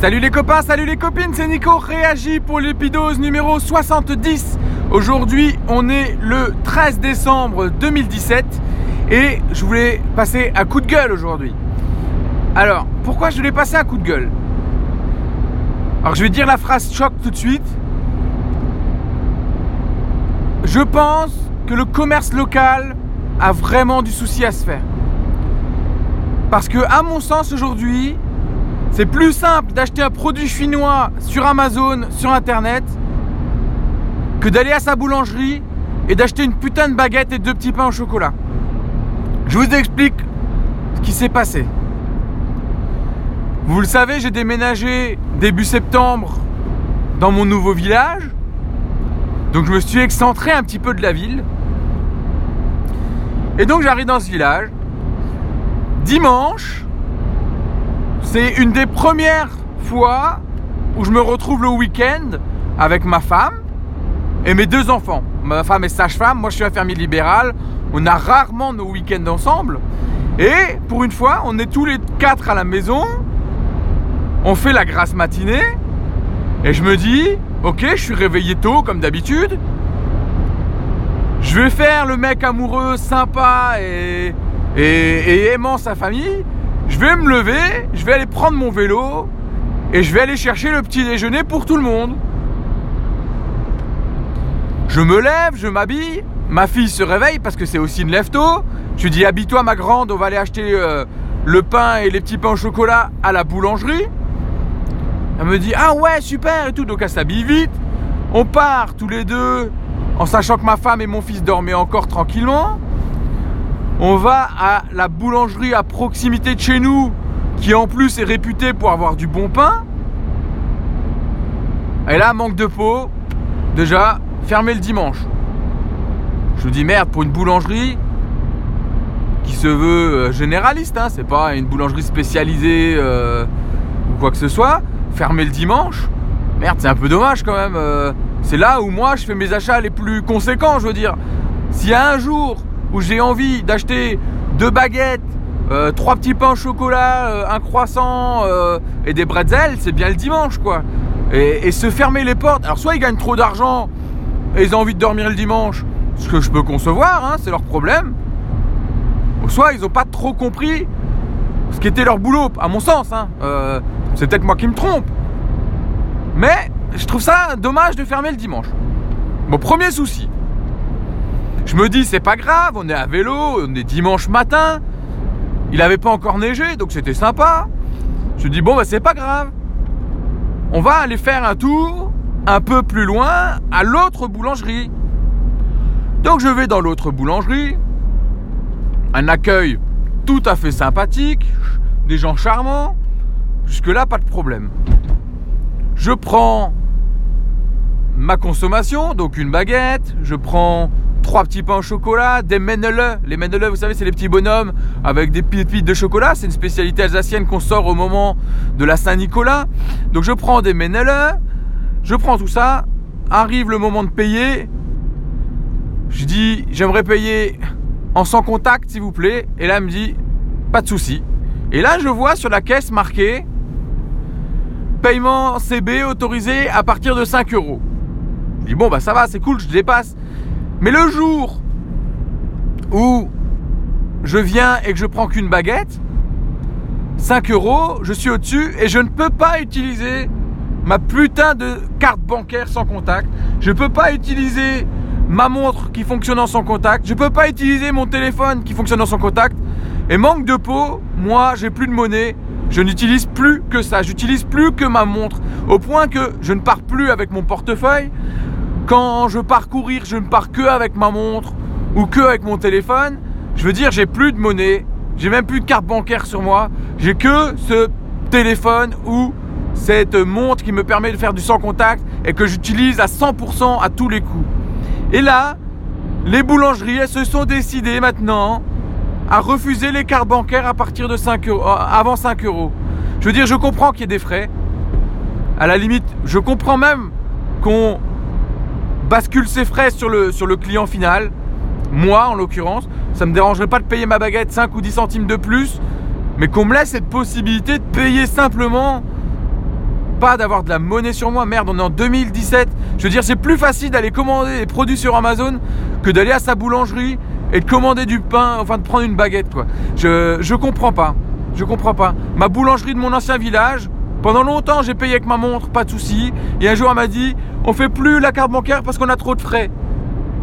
Salut les copains, salut les copines, c'est Nico, réagit pour l'épidose numéro 70. Aujourd'hui, on est le 13 décembre 2017 et je voulais passer un coup de gueule aujourd'hui. Alors, pourquoi je voulais passer un coup de gueule? Alors, je vais dire la phrase choc tout de suite. Je pense que le commerce local a vraiment du souci à se faire. Parce que, à mon sens, aujourd'hui, c'est plus simple d'acheter un produit chinois sur Amazon, sur Internet, que d'aller à sa boulangerie et d'acheter une putain de baguette et deux petits pains au chocolat. Je vous explique ce qui s'est passé. Vous le savez, j'ai déménagé début septembre dans mon nouveau village. Donc je me suis excentré un petit peu de la ville. Et donc j'arrive dans ce village. Dimanche, c'est une des premières fois où je me retrouve le week-end avec ma femme et mes deux enfants. Ma femme est sage-femme, moi je suis infirmier libéral. On a rarement nos week-ends ensemble. Et pour une fois, on est tous les quatre à la maison. On fait la grasse matinée. Et je me dis, ok, je suis réveillé tôt comme d'habitude. Je vais faire le mec amoureux, sympa et, et, aimant sa famille. Je vais me lever, je vais aller prendre mon vélo et je vais aller chercher le petit déjeuner pour tout le monde. Je me lève, je m'habille, ma fille se réveille parce que c'est aussi une lève tôt. Je lui dis habille-toi ma grande, on va aller acheter euh, le pain et les petits pains au chocolat à la boulangerie. Elle me dit ah ouais super et tout, donc elle s'habille vite. On part tous les deux en sachant que ma femme et mon fils dormaient encore tranquillement. On va à la boulangerie à proximité de chez nous, qui en plus est réputée pour avoir du bon pain. Et là, manque de peau. Déjà, fermé le dimanche. Je me dis merde, pour une boulangerie qui se veut euh, généraliste, hein, c'est pas une boulangerie spécialisée euh, ou quoi que ce soit, fermé le dimanche, merde, c'est un peu dommage quand même. Euh. c'est là où moi je fais mes achats les plus conséquents, je veux dire. S'il y a un jour où j'ai envie d'acheter deux baguettes, trois petits pains au chocolat, un croissant et des bretzels, c'est bien le dimanche quoi. Et, se fermer les portes. Alors soit ils gagnent trop d'argent et ils ont envie de dormir le dimanche, ce que je peux concevoir, hein, c'est leur problème. soit ils n'ont pas trop compris ce qu'était leur boulot, à mon sens. Hein. Euh, c'est peut-être moi qui me trompe. Mais je trouve ça dommage de fermer le dimanche. Mon premier souci. Je me dis, c'est pas grave, on est à vélo, on est dimanche matin. Il n'avait pas encore neigé, donc c'était sympa. Je dis, bon, bah c'est pas grave. On va aller faire un tour un peu plus loin à l'autre boulangerie. Donc je vais dans l'autre boulangerie. Un accueil tout à fait sympathique, des gens charmants. Jusque-là, pas de problème. Je prends ma consommation, donc une baguette, je prends trois petits pains au chocolat, des menele. Les menele, vous savez, c'est les petits bonhommes avec des pépites de chocolat. C'est une spécialité alsacienne qu'on sort au moment de la Saint-Nicolas. Donc je prends des menele, je prends tout ça, arrive le moment de payer. Je dis, j'aimerais payer en sans contact, s'il vous plaît. Et là, elle me dit, pas de souci. Et là, je vois sur la caisse marqué paiement CB autorisé à partir de 5 euros. Je dis, bon, bah ça va, c'est cool, je dépasse. Mais le jour où je viens et que je prends qu'une baguette, 5 euros, je suis au-dessus et je ne peux pas utiliser ma putain de carte bancaire sans contact. Je peux pas utiliser ma montre qui fonctionne sans contact. Je peux pas utiliser mon téléphone qui fonctionne sans contact. Et manque de peau, moi j'ai plus de monnaie. Je n'utilise plus que ça. J'utilise plus que ma montre. Au point que je ne pars plus avec mon portefeuille. Quand je pars courir, je ne pars que avec ma montre ou que avec mon téléphone. Je veux dire, j'ai plus de monnaie. J'ai même plus de carte bancaire sur moi. J'ai que ce téléphone ou cette montre qui me permet de faire du sans contact et que j'utilise à 100% à tous les coups. Et là, les boulangeries, elles se sont décidées maintenant à refuser les cartes bancaires à partir de 5 euros, euh, avant 5 euros. Je veux dire, je comprends qu'il y ait des frais. À la limite, je comprends même qu'on bascule ces frais sur le, sur le client final. Moi, en l'occurrence, ça ne me dérangerait pas de payer ma baguette 5 ou 10 centimes de plus, mais qu'on me laisse cette possibilité de payer simplement pas d'avoir de la monnaie sur moi. Merde, on est en 2017. Je veux dire, c'est plus facile d'aller commander des produits sur Amazon que d'aller à sa boulangerie et de commander du pain, enfin de prendre une baguette, quoi. Je, je comprends pas. Je comprends pas. Ma boulangerie de mon ancien village, pendant longtemps, j'ai payé avec ma montre, pas de souci. Et un jour, elle m'a dit, on fait plus la carte bancaire parce qu'on a trop de frais.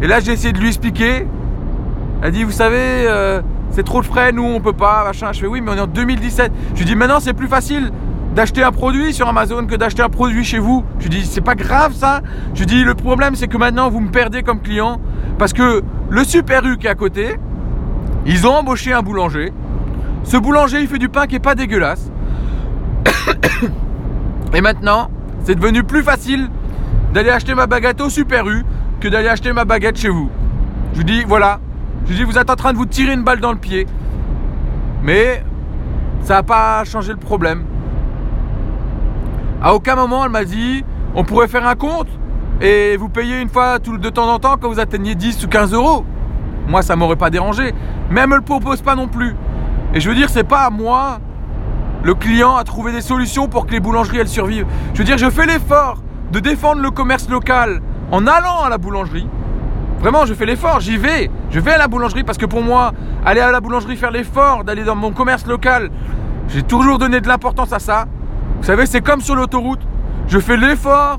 Et là, j'ai essayé de lui expliquer. Elle dit, vous savez, euh, c'est trop de frais, nous, on peut pas, machin. Je fais, oui, mais on est en 2017. Je lui dis, maintenant, c'est plus facile d'acheter un produit sur Amazon que d'acheter un produit chez vous. Je lui dis, c'est pas grave ça. Je lui dis, le problème, c'est que maintenant, vous me perdez comme client parce que le Super U qui est à côté, ils ont embauché un boulanger. Ce boulanger, il fait du pain qui est pas dégueulasse. Et maintenant, c'est devenu plus facile d'aller acheter ma baguette au Super U que d'aller acheter ma baguette chez vous. Je vous dis, voilà. Je vous dis, vous êtes en train de vous tirer une balle dans le pied. Mais ça n'a pas changé le problème. À aucun moment, elle m'a dit, on pourrait faire un compte et vous payez une fois de temps en temps quand vous atteignez 10 ou 15 euros. Moi, ça m'aurait pas dérangé. Mais elle me le propose pas non plus. Et je veux dire, c'est pas à moi, le client, à trouver des solutions pour que les boulangeries elles survivent. Je veux dire, je fais l'effort de défendre le commerce local en allant à la boulangerie. Vraiment, je fais l'effort, j'y vais. Je vais à la boulangerie parce que pour moi, aller à la boulangerie, faire l'effort d'aller dans mon commerce local, j'ai toujours donné de l'importance à ça. Vous savez, c'est comme sur l'autoroute. Je fais l'effort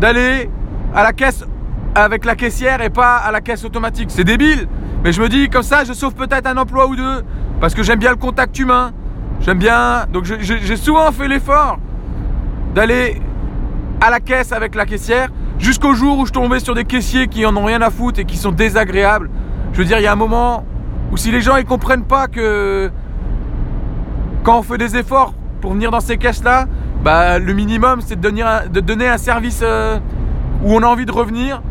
d'aller à la caisse avec la caissière et pas à la caisse automatique. C'est débile. Mais je me dis, comme ça, je sauve peut-être un emploi ou deux. Parce que j'aime bien le contact humain. J'aime bien. Donc j'ai souvent fait l'effort d'aller à la caisse avec la caissière jusqu'au jour où je tombais sur des caissiers qui en ont rien à foutre et qui sont désagréables. Je veux dire, il y a un moment où si les gens ils comprennent pas que quand on fait des efforts pour venir dans ces caisses-là, bah, le minimum c'est de donner un, de donner un service euh, où on a envie de revenir.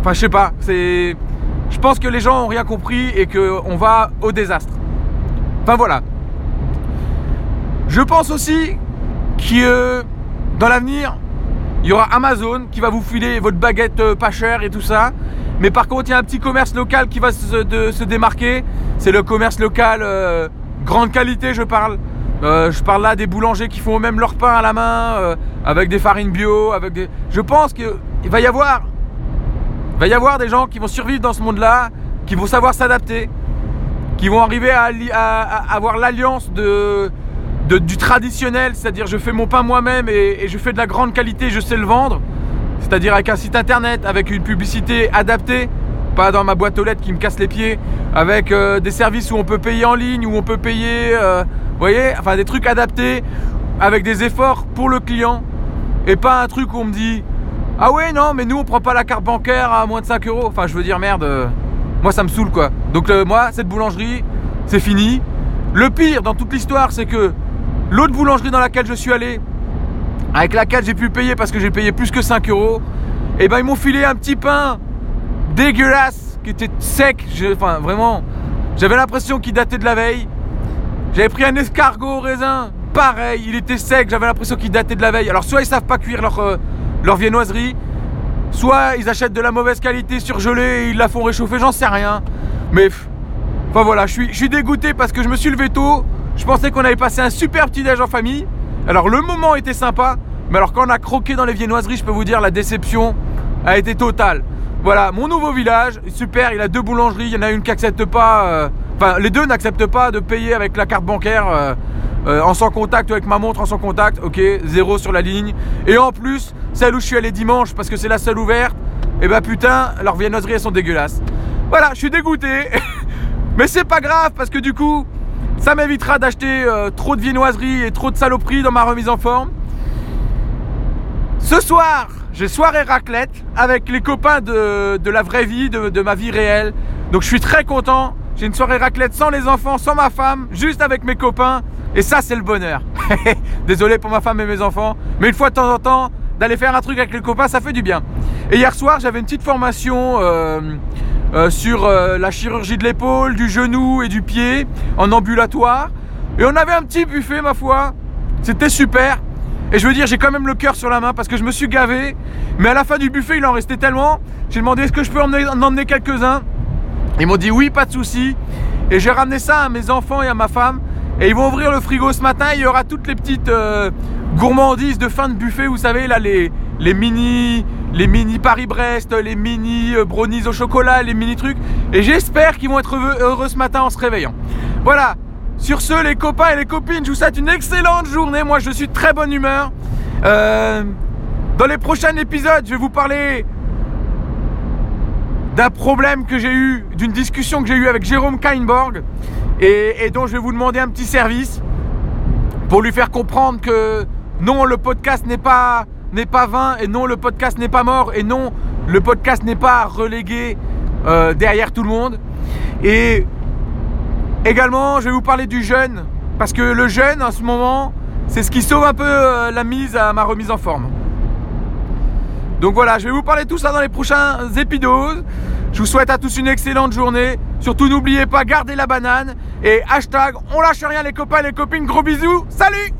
Enfin, je sais pas. C'est, je pense que les gens ont rien compris et qu'on va au désastre. Enfin voilà. Je pense aussi que dans l'avenir, il y aura Amazon qui va vous filer votre baguette euh, pas chère et tout ça. Mais par contre, il y a un petit commerce local qui va se, démarquer. C'est le commerce local euh, grande qualité, je parle. Euh, je parle là des boulangers qui font eux-mêmes leur pain à la main, avec des farines bio. Je pense qu'il va y avoir, va y avoir des gens qui vont survivre dans ce monde-là, qui vont savoir s'adapter, qui vont arriver à avoir l'alliance de, du traditionnel, c'est-à-dire je fais mon pain moi-même et, je fais de la grande qualité, je sais le vendre, c'est-à-dire avec un site internet, avec une publicité adaptée, pas dans ma boîte aux lettres qui me casse les pieds, avec euh, des services où on peut payer en ligne, où on peut payer, euh, voyez, enfin des trucs adaptés, avec des efforts pour le client, et pas un truc où on me dit ah ouais non mais nous on prend pas la carte bancaire à moins de 5 euros, enfin je veux dire merde, euh, moi ça me saoule quoi. Donc moi cette boulangerie c'est fini. Le pire dans toute l'histoire c'est que L'autre boulangerie dans laquelle je suis allé, avec laquelle j'ai pu payer parce que j'ai payé plus que 5 euros, et eh ben ils m'ont filé un petit pain dégueulasse qui était sec. Enfin, vraiment, j'avais l'impression qu'il datait de la veille. J'avais pris un escargot au raisin, pareil, il était sec, j'avais l'impression qu'il datait de la veille. Alors, soit ils savent pas cuire leur, euh, leur viennoiserie, soit ils achètent de la mauvaise qualité surgelée et ils la font réchauffer, j'en sais rien. Mais, enfin voilà, je suis, je suis dégoûté parce que je me suis levé tôt. Je pensais qu'on avait passé un super petit déj en famille. Alors le moment était sympa, mais alors quand on a croqué dans les viennoiseries, je peux vous dire la déception a été totale. Voilà, mon nouveau village, super, il a deux boulangeries, il y en a une qui n'accepte pas, euh, enfin les deux n'acceptent pas de payer avec la carte bancaire euh, euh, en sans contact avec ma montre en sans contact, ok, zéro sur la ligne. Et en plus, celle où je suis allé dimanche parce que c'est la seule ouverte, et bah ben, putain, leurs viennoiseries elles sont dégueulasses. Voilà, je suis dégoûté, mais c'est pas grave parce que du coup, ça m'évitera d'acheter euh, trop de viennoiseries et trop de saloperies dans ma remise en forme. Ce soir, j'ai soirée raclette avec les copains de, la vraie vie, de, ma vie réelle. Donc je suis très content. J'ai une soirée raclette sans les enfants, sans ma femme, juste avec mes copains. Et ça, c'est le bonheur. Désolé pour ma femme et mes enfants. Mais une fois de temps en temps, d'aller faire un truc avec les copains, ça fait du bien. Et hier soir, j'avais une petite formation. Euh, euh, sur euh, la chirurgie de l'épaule, du genou et du pied en ambulatoire. Et on avait un petit buffet, ma foi. C'était super. Et je veux dire, j'ai quand même le cœur sur la main parce que je me suis gavé. Mais à la fin du buffet, il en restait tellement. J'ai demandé est-ce que je peux en emmener, quelques-uns? Ils m'ont dit oui, pas de souci. Et j'ai ramené ça à mes enfants et à ma femme. Et ils vont ouvrir le frigo ce matin. Il y aura toutes les petites euh, gourmandises de fin de buffet. Vous savez, là, les, les mini, les mini Paris-Brest, les mini euh, brownies au chocolat, les mini trucs. Et j'espère qu'ils vont être heureux ce matin en se réveillant. Voilà. Sur ce, les copains et les copines, je vous souhaite une excellente journée. Moi, je suis de très bonne humeur. Euh, dans les prochains épisodes, je vais vous parler d'un problème que j'ai eu, d'une discussion que j'ai eue avec Jérôme Kainborg et, dont je vais vous demander un petit service pour lui faire comprendre que non, le podcast n'est pas, n'est pas vain et non, le podcast n'est pas mort et non, le podcast n'est pas relégué euh, derrière tout le monde. Et également, je vais vous parler du jeûne parce que le jeûne en ce moment, c'est ce qui sauve un peu euh, la mise à ma remise en forme. Donc voilà, je vais vous parler de tout ça dans les prochains épisodes. Je vous souhaite à tous une excellente journée. Surtout n'oubliez pas, gardez la banane. Et hashtag, on lâche rien les copains et les copines. Gros bisous. Salut